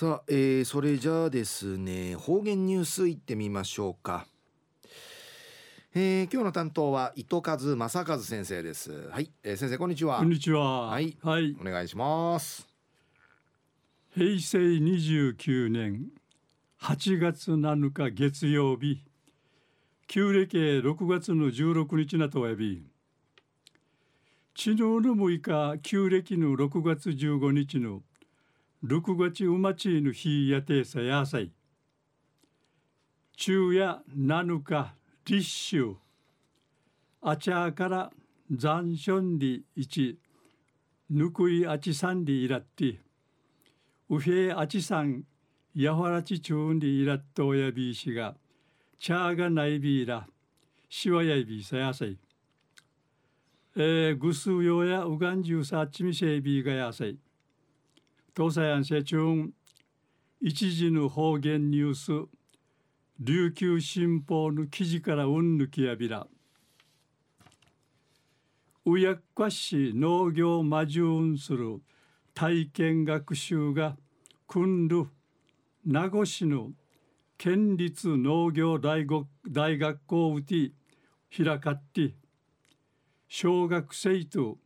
さあ、えー、それじゃあですね方言ニュースいってみましょうか、えー、今日の担当は糸数正和先生です。はい、えー、先生こんにちは。こんにちは。はい、はい、お願いします。平成29年8月7日月曜日旧暦6月の16日なとおやび。昨日の6日旧暦の6月15日の6月うまちの日やてさやさい。昼夜7日立秋。あちゃから残暑り一ぬくいあちさんりいらって。うへあちさんやわらちちゅうんりいらっとおやびいしが。ちゃがないびいら。しわやびさやさい。えー、ぐすうよやうがんじゅうさちみせいびがやさい。東西安社中一時の方言ニュース琉球新報の記事からうんぬきやびら。うやっかし農業魔獣する体験学習が訓る名護市の県立農業大学大学校うて開かって小学生と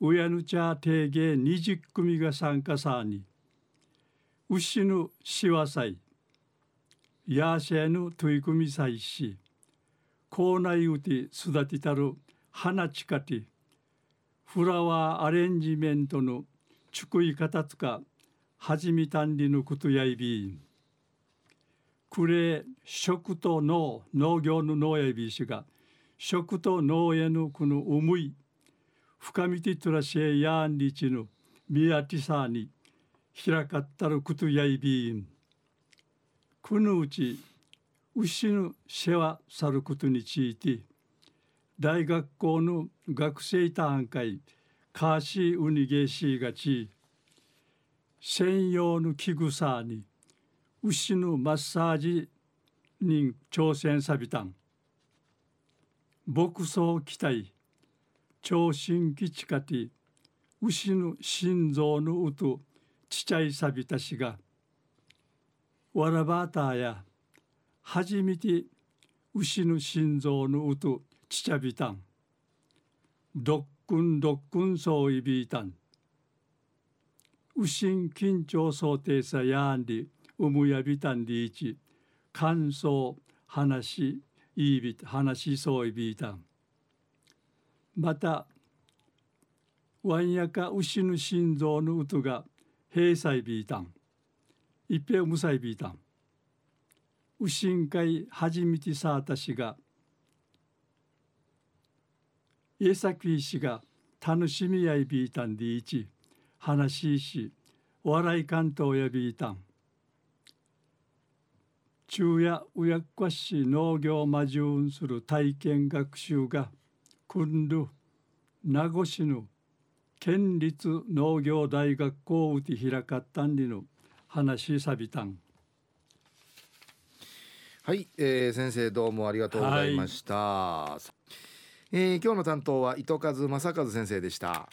親ぬちゃ定芸20組が参加さに。牛のしわさい。やしえぬ取り組みさいし。校内うて育てたる花ちかて。フラワーアレンジメントのちくい方つかはじみたんりのことやいびんくれ食と農農業の農やいびしが食と農へのこの思い深みてとらしえやんりちのみやてさに開かったることやいびん。このうち牛の世話さることについて大学校の学生単会カーシーウニゲーシーがち専用の器具さに牛のマッサージに挑戦さびたん。牧草期待。聴診基地かて牛の心臓の音ちちゃいさびたしがわらばたや初めて牛の心臓の音ちちゃびたん。どっくんどっくんそういびいたん。牛ん緊張想定さやんりうむやびたんりいち感想話いび話そういびいたん。またワンヤカ牛の心臓の音が平済ビータン。一平無歳ビータン。うしんかいはじみてさあたしが家崎氏が楽しみやいビータンでいち話しし笑い関東やビータン。昼夜うやっかし農業魔獣する体験学習が訓る名護市の県立農業大学校うて開かったんりの話さびたんはい、えー、先生どうもありがとうございました、はい、えー、今日の担当は糸数正和先生でした